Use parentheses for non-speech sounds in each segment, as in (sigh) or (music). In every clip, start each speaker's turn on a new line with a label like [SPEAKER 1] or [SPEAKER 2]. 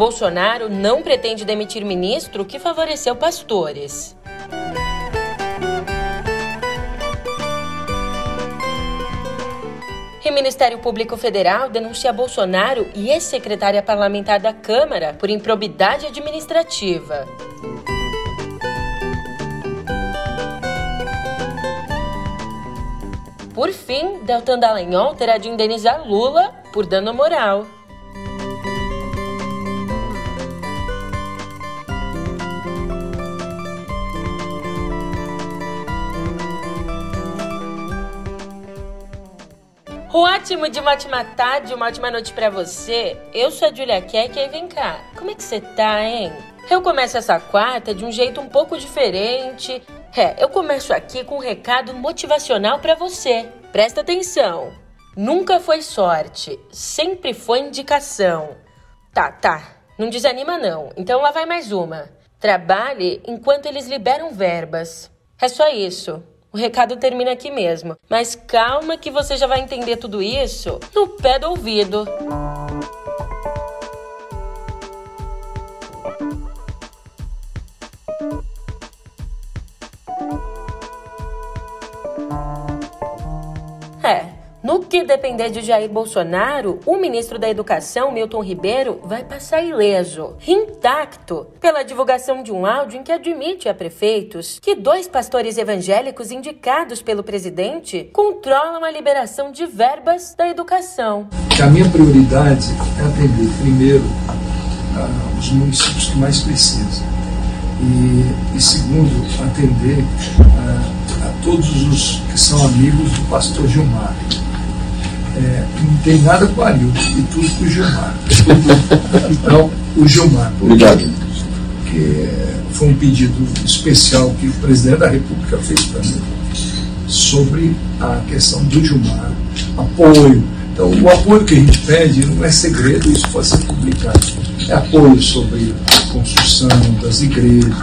[SPEAKER 1] Bolsonaro não pretende demitir ministro que favoreceu pastores. E Ministério Público Federal denuncia Bolsonaro e ex-secretária parlamentar da Câmara por improbidade administrativa. Por fim, Deltan Dallagnol terá de indenizar Lula por dano moral. Ótimo de uma ótima tarde, uma ótima noite para você. Eu sou a Julia Keck e vem cá, como é que você tá, hein? Eu começo essa quarta de um jeito um pouco diferente. É, eu começo aqui com um recado motivacional para você. Presta atenção. Nunca foi sorte, sempre foi indicação. Tá, tá. Não desanima não. Então lá vai mais uma. Trabalhe enquanto eles liberam verbas. É só isso. O recado termina aqui mesmo. Mas calma que você já vai entender tudo isso no pé do ouvido. É, no que depender de Jair Bolsonaro, o ministro da Educação, Milton Ribeiro, vai passar ileso, intacto, pela divulgação de um áudio em que admite a prefeitos que dois pastores evangélicos indicados pelo presidente controlam a liberação de verbas da educação.
[SPEAKER 2] A minha prioridade é atender, primeiro, os municípios que mais precisam. E, e segundo, atender a, a todos os que são amigos do pastor Gilmar é, não tem nada com o Arildo e tudo com (laughs) o Gilmar. então, o Gilmar.
[SPEAKER 3] Obrigado.
[SPEAKER 2] Que foi um pedido especial que o presidente da República fez para mim sobre a questão do Gilmar, apoio. Então, o apoio que a gente pede não é segredo, isso pode ser publicado. É apoio sobre a construção das igrejas,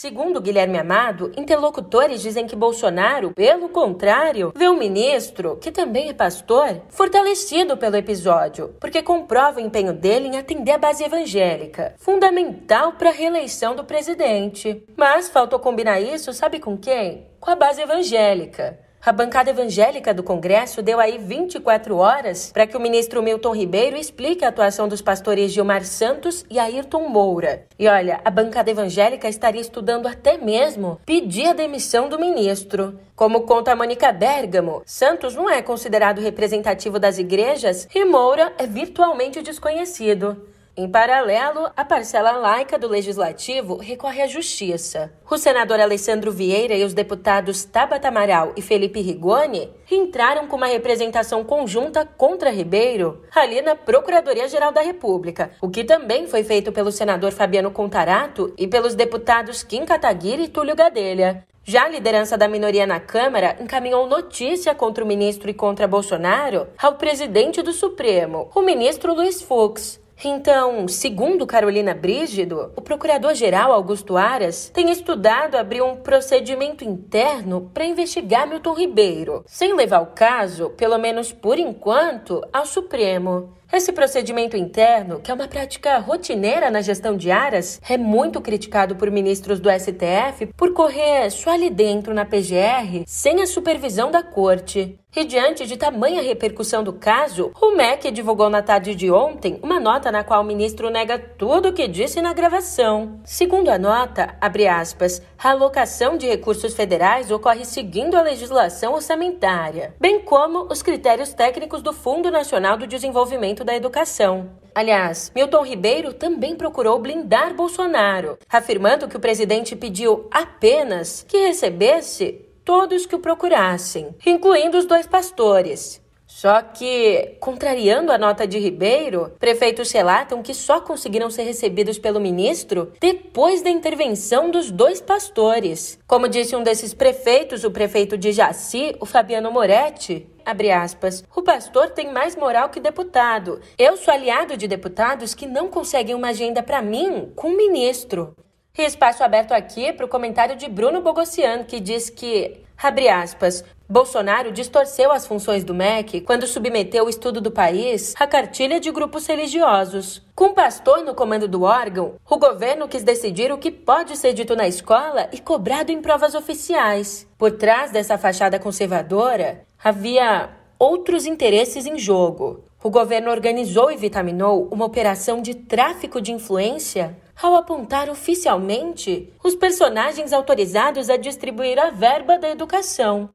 [SPEAKER 1] Segundo Guilherme Amado, interlocutores dizem que Bolsonaro, pelo contrário, vê o ministro, que também é pastor, fortalecido pelo episódio, porque comprova o empenho dele em atender a base evangélica, fundamental para a reeleição do presidente. Mas faltou combinar isso, sabe com quem? Com a base evangélica. A bancada evangélica do Congresso deu aí 24 horas para que o ministro Milton Ribeiro explique a atuação dos pastores Gilmar Santos e Ayrton Moura. E olha, a bancada evangélica estaria estudando até mesmo pedir a demissão do ministro. Como conta a Mônica Bergamo, Santos não é considerado representativo das igrejas e Moura é virtualmente desconhecido. Em paralelo, a parcela laica do Legislativo recorre à Justiça. O senador Alessandro Vieira e os deputados Tabata Amaral e Felipe Rigoni entraram com uma representação conjunta contra Ribeiro ali na Procuradoria-Geral da República, o que também foi feito pelo senador Fabiano Contarato e pelos deputados Kim Kataguiri e Túlio Gadelha. Já a liderança da minoria na Câmara encaminhou notícia contra o ministro e contra Bolsonaro ao presidente do Supremo, o ministro Luiz Fux. Então, segundo Carolina Brígido, o procurador-geral Augusto Aras tem estudado abrir um procedimento interno para investigar Milton Ribeiro, sem levar o caso, pelo menos por enquanto, ao Supremo. Esse procedimento interno, que é uma prática rotineira na gestão de Aras, é muito criticado por ministros do STF por correr só ali dentro na PGR, sem a supervisão da corte. E diante de tamanha repercussão do caso, o MEC divulgou na tarde de ontem uma nota na qual o ministro nega tudo o que disse na gravação. Segundo a nota, abre aspas, a alocação de recursos federais ocorre seguindo a legislação orçamentária, bem como os critérios técnicos do Fundo Nacional do Desenvolvimento da Educação. Aliás, Milton Ribeiro também procurou blindar Bolsonaro, afirmando que o presidente pediu apenas que recebesse todos que o procurassem, incluindo os dois pastores. Só que, contrariando a nota de Ribeiro, prefeitos relatam que só conseguiram ser recebidos pelo ministro depois da intervenção dos dois pastores. Como disse um desses prefeitos, o prefeito de Jaci, o Fabiano Moretti, abre aspas, o pastor tem mais moral que deputado. Eu sou aliado de deputados que não conseguem uma agenda para mim com o ministro. E espaço aberto aqui para o comentário de Bruno Bogossian, que diz que, abre aspas, Bolsonaro distorceu as funções do MEC quando submeteu o estudo do país à cartilha de grupos religiosos. Com pastor no comando do órgão, o governo quis decidir o que pode ser dito na escola e cobrado em provas oficiais. Por trás dessa fachada conservadora, havia outros interesses em jogo. O governo organizou e vitaminou uma operação de tráfico de influência ao apontar oficialmente os personagens autorizados a distribuir a verba da educação.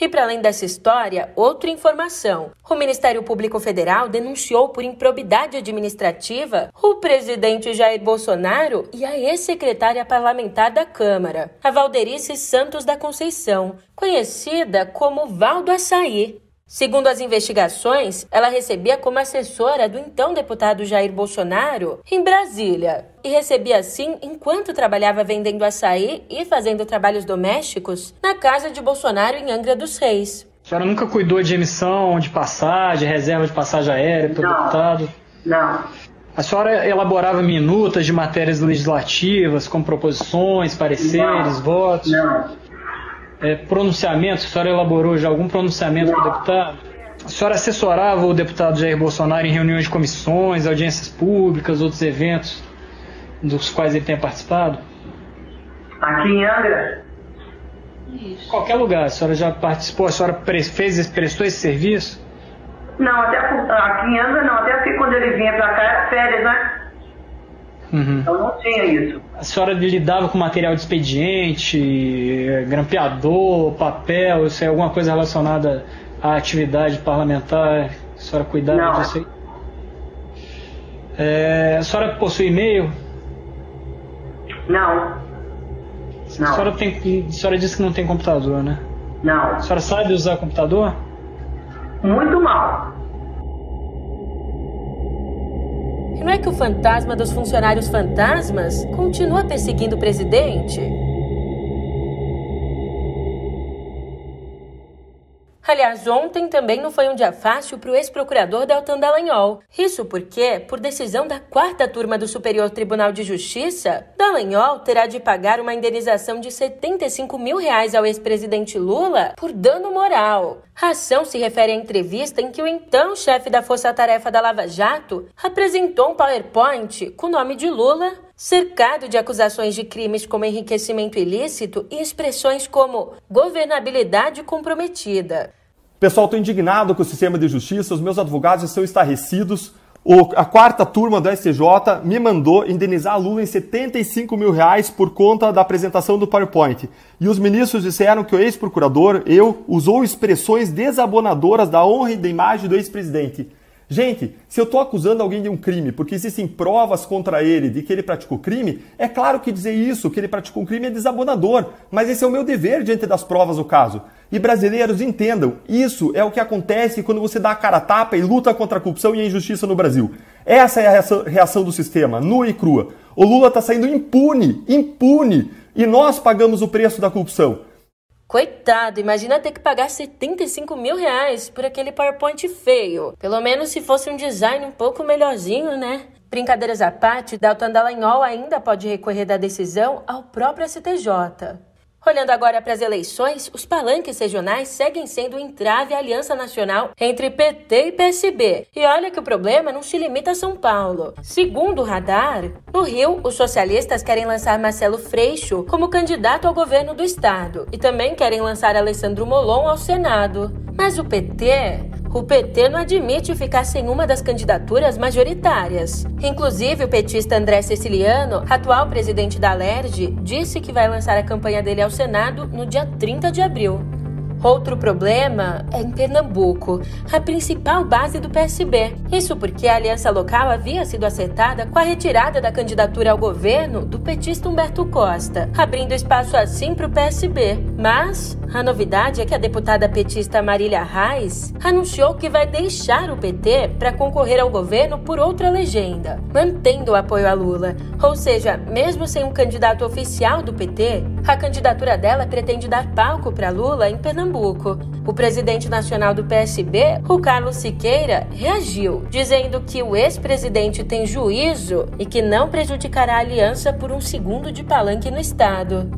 [SPEAKER 1] E para além dessa história, outra informação. O Ministério Público Federal denunciou por improbidade administrativa o presidente Jair Bolsonaro e a ex-secretária parlamentar da Câmara, a Valderice Santos da Conceição, conhecida como Valdo Açaí. Segundo as investigações, ela recebia como assessora do então deputado Jair Bolsonaro em Brasília e recebia assim enquanto trabalhava vendendo açaí e fazendo trabalhos domésticos na casa de Bolsonaro em Angra dos Reis.
[SPEAKER 3] A senhora nunca cuidou de emissão, de passagem, reserva de passagem aérea para o deputado?
[SPEAKER 4] Não.
[SPEAKER 3] A senhora elaborava minutas de matérias legislativas, com proposições, pareceres,
[SPEAKER 4] não.
[SPEAKER 3] votos?
[SPEAKER 4] Não
[SPEAKER 3] é, pronunciamento? A senhora elaborou já algum pronunciamento para o deputado? A senhora assessorava o deputado Jair Bolsonaro em reuniões de comissões, audiências públicas, outros eventos dos quais ele tenha participado?
[SPEAKER 4] Aqui em Angra?
[SPEAKER 3] Isso. Qualquer lugar. A senhora já participou? A senhora fez, prestou esse serviço?
[SPEAKER 4] Não, até aqui em Angra não. Até porque quando ele vinha para cá era férias, né?
[SPEAKER 3] Uhum.
[SPEAKER 4] Então não tinha isso.
[SPEAKER 3] A senhora lidava com material de expediente, grampeador, papel, isso é alguma coisa relacionada à atividade parlamentar? A senhora cuidava
[SPEAKER 4] não.
[SPEAKER 3] disso aí? É, a senhora possui e-mail?
[SPEAKER 4] Não.
[SPEAKER 3] não. A senhora, tem, a senhora disse que não tem computador, né?
[SPEAKER 4] Não.
[SPEAKER 3] A senhora sabe usar computador?
[SPEAKER 4] Muito mal.
[SPEAKER 1] Não é que o fantasma dos funcionários fantasmas continua perseguindo o presidente? Aliás, ontem também não foi um dia fácil para o ex-procurador Deltan Dallagnol. Isso porque, por decisão da quarta turma do Superior Tribunal de Justiça, Dallagnol terá de pagar uma indenização de 75 mil reais ao ex-presidente Lula por dano moral. A ação se refere à entrevista em que o então chefe da Força Tarefa da Lava Jato apresentou um PowerPoint com o nome de Lula cercado de acusações de crimes como enriquecimento ilícito e expressões como governabilidade comprometida.
[SPEAKER 5] Pessoal, estou indignado com o sistema de justiça, os meus advogados estão estarrecidos. O, a quarta turma do STJ me mandou indenizar a Lula em 75 mil reais por conta da apresentação do PowerPoint. E os ministros disseram que o ex-procurador, eu, usou expressões desabonadoras da honra e da imagem do ex-presidente. Gente, se eu estou acusando alguém de um crime porque existem provas contra ele de que ele praticou crime, é claro que dizer isso, que ele praticou um crime, é desabonador. Mas esse é o meu dever diante das provas do caso. E brasileiros entendam, isso é o que acontece quando você dá a cara a tapa e luta contra a corrupção e a injustiça no Brasil. Essa é a reação do sistema, nua e crua. O Lula está saindo impune, impune, e nós pagamos o preço da corrupção.
[SPEAKER 1] Coitado, imagina ter que pagar 75 mil reais por aquele PowerPoint feio. Pelo menos se fosse um design um pouco melhorzinho, né? Brincadeiras à parte, Dalton Dallagnol ainda pode recorrer da decisão ao próprio STJ. Olhando agora para as eleições, os palanques regionais seguem sendo um entrave à aliança nacional entre PT e PSB. E olha que o problema não se limita a São Paulo. Segundo o radar, no Rio, os socialistas querem lançar Marcelo Freixo como candidato ao governo do estado e também querem lançar Alessandro Molon ao Senado. Mas o PT o PT não admite ficar sem uma das candidaturas majoritárias. Inclusive, o petista André Ceciliano, atual presidente da LERJ, disse que vai lançar a campanha dele ao Senado no dia 30 de abril. Outro problema é em Pernambuco, a principal base do PSB. Isso porque a aliança local havia sido acertada com a retirada da candidatura ao governo do petista Humberto Costa, abrindo espaço assim para o PSB. Mas A novidade é que a deputada petista Marília Reis anunciou que vai deixar o PT para concorrer ao governo por outra legenda, mantendo o apoio a Lula. Ou seja, mesmo sem um candidato oficial do PT, a candidatura dela pretende dar palco para Lula em Pernambuco. O presidente nacional do PSB, o Carlos Siqueira, reagiu, dizendo que o ex-presidente tem juízo e que não prejudicará a aliança por um segundo de palanque no estado.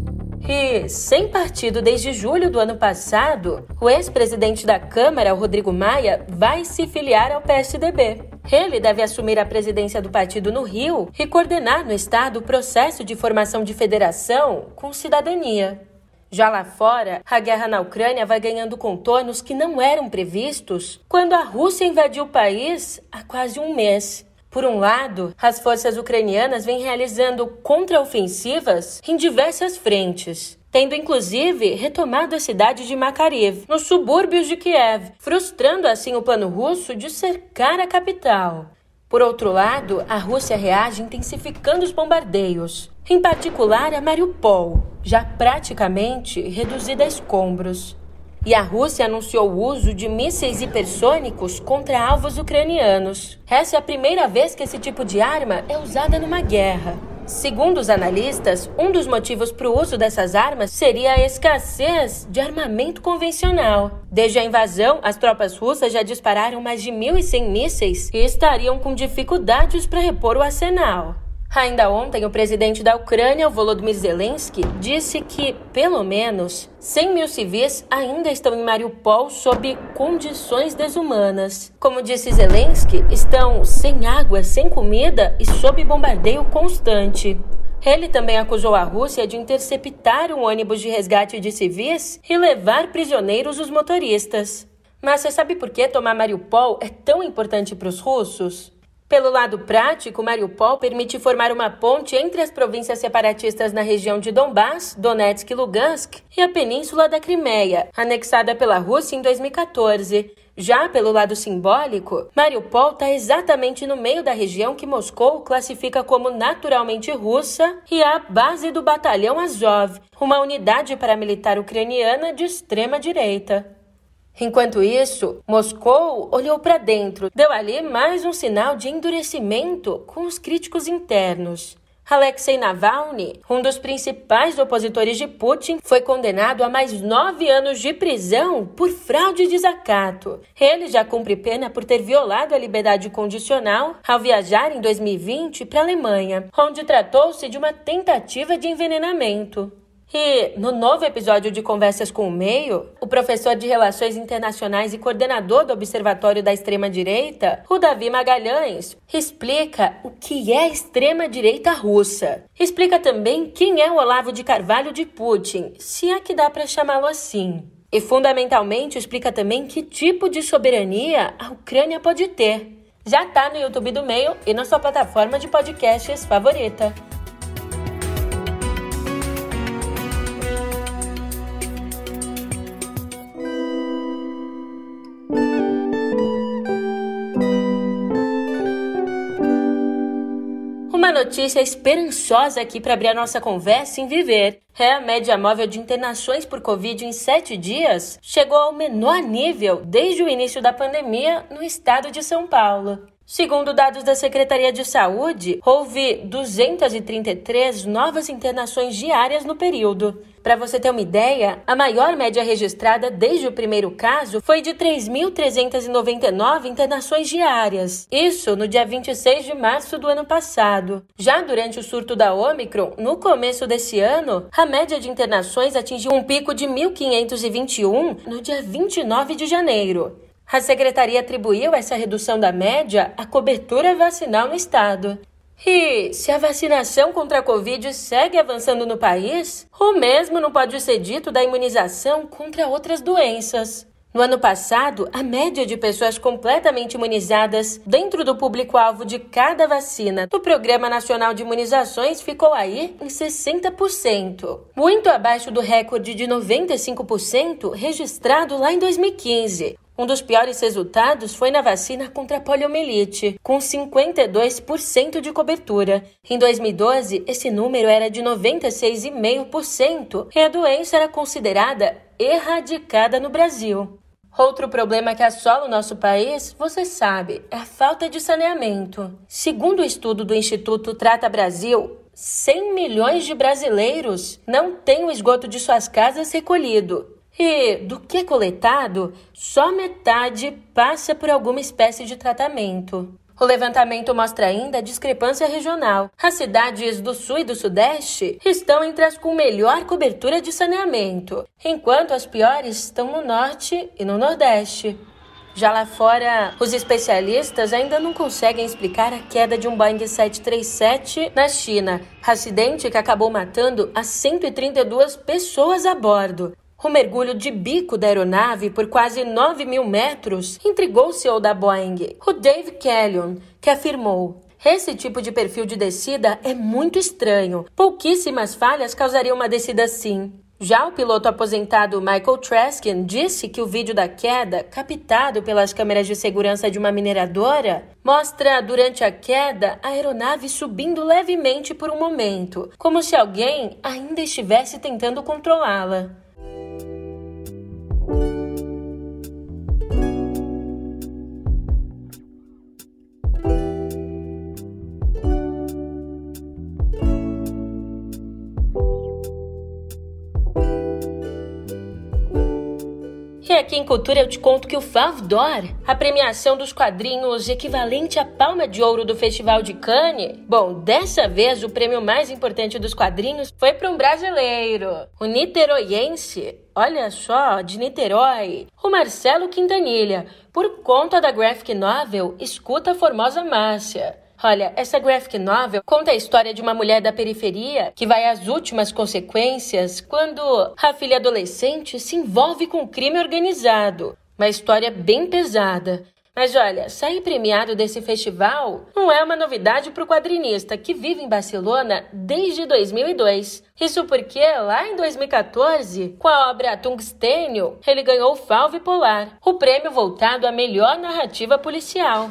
[SPEAKER 1] E, sem partido desde julho do ano passado, o ex-presidente da Câmara, Rodrigo Maia, vai se filiar ao PSDB. Ele deve assumir a presidência do partido no Rio e coordenar no estado o processo de formação de federação com cidadania. Já lá fora, a guerra na Ucrânia vai ganhando contornos que não eram previstos quando a Rússia invadiu o país há quase um mês. Por um lado, as forças ucranianas vêm realizando contraofensivas em diversas frentes, tendo inclusive retomado a cidade de Makariv, nos subúrbios de Kiev, frustrando assim o plano russo de cercar a capital. Por outro lado, a Rússia reage intensificando os bombardeios, em particular a Mariupol, já praticamente reduzida a escombros. E a Rússia anunciou o uso de mísseis hipersônicos contra alvos ucranianos. Essa é a primeira vez que esse tipo de arma é usada numa guerra. Segundo os analistas, um dos motivos para o uso dessas armas seria a escassez de armamento convencional. Desde a invasão, as tropas russas já dispararam mais de 1.100 mísseis e estariam com dificuldades para repor o arsenal. Ainda ontem, o presidente da Ucrânia, Volodymyr Zelensky, disse que, pelo menos, 100 mil civis ainda estão em Mariupol sob condições desumanas. Como disse Zelensky, estão sem água, sem comida e sob bombardeio constante. Ele também acusou a Rússia de interceptar um ônibus de resgate de civis e levar prisioneiros os motoristas. Mas você sabe por que tomar Mariupol é tão importante para os russos? Pelo lado prático, Mariupol permite formar uma ponte entre as províncias separatistas na região de Donbass, Donetsk e Lugansk e a península da Crimeia, anexada pela Rússia em 2014. Já pelo lado simbólico, Mariupol está exatamente no meio da região que Moscou classifica como naturalmente russa e é a base do Batalhão Azov, uma unidade paramilitar ucraniana de extrema direita. Enquanto isso, Moscou olhou para dentro, deu ali mais um sinal de endurecimento com os críticos internos. Alexei Navalny, um dos principais opositores de Putin, foi condenado a mais nove anos de prisão por fraude e desacato. Ele já cumpre pena por ter violado a liberdade condicional ao viajar em 2020 para a Alemanha, onde tratou-se de uma tentativa de envenenamento. E no novo episódio de Conversas com o Meio, o professor de Relações Internacionais e coordenador do Observatório da Extrema-Direita, o Davi Magalhães, explica o que é a extrema-direita russa. Explica também quem é o Olavo de Carvalho de Putin, se é que dá para chamá-lo assim. E fundamentalmente explica também que tipo de soberania a Ucrânia pode ter. Já está no YouTube do Meio e na sua plataforma de podcasts favorita. Uma notícia esperançosa aqui para abrir a nossa conversa em viver. É a média móvel de internações por Covid em sete dias chegou ao menor nível desde o início da pandemia no estado de São Paulo. Segundo dados da Secretaria de Saúde, houve 233 novas internações diárias no período. Para você ter uma ideia, a maior média registrada desde o primeiro caso foi de 3.399 internações diárias. Isso no dia 26 de março do ano passado. Já durante o surto da Omicron, no começo desse ano, a média de internações atingiu um pico de 1.521 no dia 29 de janeiro. A secretaria atribuiu essa redução da média à cobertura vacinal no estado. E se a vacinação contra a Covid segue avançando no país, o mesmo não pode ser dito da imunização contra outras doenças. No ano passado, a média de pessoas completamente imunizadas dentro do público-alvo de cada vacina do Programa Nacional de Imunizações ficou aí em 60%, muito abaixo do recorde de 95% registrado lá em 2015. Um dos piores resultados foi na vacina contra a poliomielite, com 52% de cobertura. Em 2012, esse número era de 96,5% e a doença era considerada erradicada no Brasil. Outro problema que assola o nosso país, você sabe, é a falta de saneamento. Segundo o estudo do Instituto Trata Brasil, 100 milhões de brasileiros não têm o esgoto de suas casas recolhido. E do que é coletado, só metade passa por alguma espécie de tratamento. O levantamento mostra ainda a discrepância regional. As cidades do sul e do sudeste estão entre as com melhor cobertura de saneamento, enquanto as piores estão no norte e no nordeste. Já lá fora, os especialistas ainda não conseguem explicar a queda de um Boeing 737 na China, acidente que acabou matando as 132 pessoas a bordo. O mergulho de bico da aeronave por quase 9 mil metros intrigou o CEO da Boeing, o Dave Callion, que afirmou: esse tipo de perfil de descida é muito estranho. Pouquíssimas falhas causariam uma descida assim. Já o piloto aposentado Michael Traskin disse que o vídeo da queda, captado pelas câmeras de segurança de uma mineradora, mostra durante a queda a aeronave subindo levemente por um momento, como se alguém ainda estivesse tentando controlá-la. Aqui em Cultura eu te conto que o Favdor, a premiação dos quadrinhos equivalente à palma de ouro do Festival de Cannes, bom, dessa vez o prêmio mais importante dos quadrinhos foi para um brasileiro, o niteroiense, olha só, de Niterói, o Marcelo Quintanilha, por conta da graphic novel Escuta a Formosa Márcia. Olha, essa graphic novel conta a história de uma mulher da periferia que vai às últimas consequências quando a filha adolescente se envolve com crime organizado. Uma história bem pesada. Mas olha, sair premiado desse festival não é uma novidade para o quadrinista que vive em Barcelona desde 2002. Isso porque lá em 2014, com a obra Tungstênio, ele ganhou o Falve Polar, o prêmio voltado à melhor narrativa policial.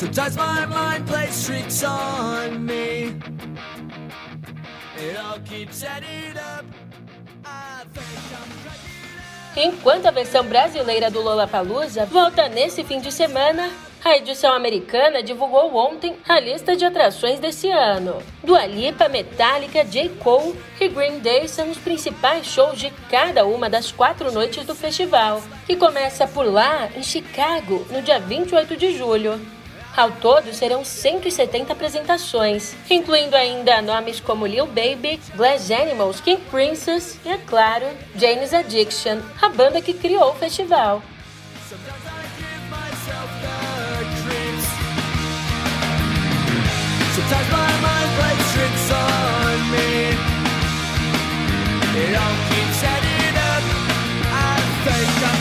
[SPEAKER 1] Sometimes my mind plays tricks on me. It all keeps adding up. I think I'm Enquanto a versão brasileira do Lollapalooza volta nesse fim de semana, a edição americana divulgou ontem a lista de atrações desse ano. Dua Lipa, Metallica, J. Cole e Green Day são os principais shows de cada uma das quatro noites do festival, que começa por lá, em Chicago, no dia 28 de julho. Ao todo, serão 170 apresentações, incluindo ainda nomes como Lil Baby, Glass Animals, King Princess e, é claro, Jane's Addiction, a banda que criou o festival. It all keeps up. I think I'm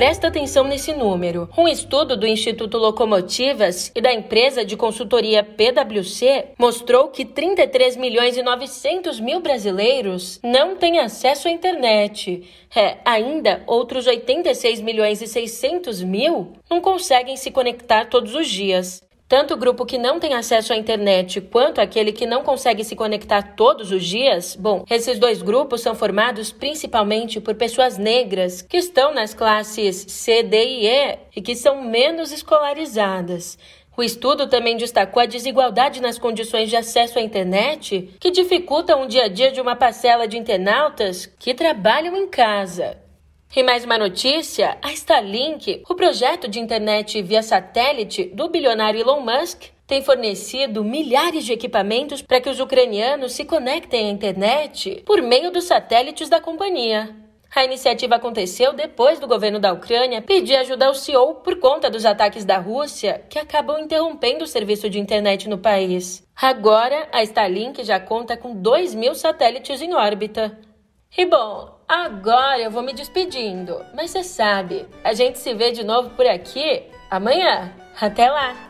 [SPEAKER 1] Presta atenção nesse número. Um estudo do Instituto Locomotivas e da empresa de consultoria PwC mostrou que 33 milhões e 900 mil brasileiros não têm acesso à internet. É, ainda outros 86 milhões e 600 mil não conseguem se conectar todos os dias. Tanto o grupo que não tem acesso à internet quanto aquele que não consegue se conectar todos os dias, bom, esses dois grupos são formados principalmente por pessoas negras que estão nas classes C, D e E e que são menos escolarizadas. O estudo também destacou a desigualdade nas condições de acesso à internet, que dificultam o dia a dia de uma parcela de internautas que trabalham em casa. E mais uma notícia: a Starlink, o projeto de internet via satélite do bilionário Elon Musk, tem fornecido milhares de equipamentos para que os ucranianos se conectem à internet por meio dos satélites da companhia. A iniciativa aconteceu depois do governo da Ucrânia pedir ajuda ao CEO por conta dos ataques da Rússia, que acabam interrompendo o serviço de internet no país. Agora, a Starlink já conta com 2 mil satélites em órbita. E bom, agora eu vou me despedindo, mas você sabe, a gente se vê de novo por aqui amanhã. Até lá!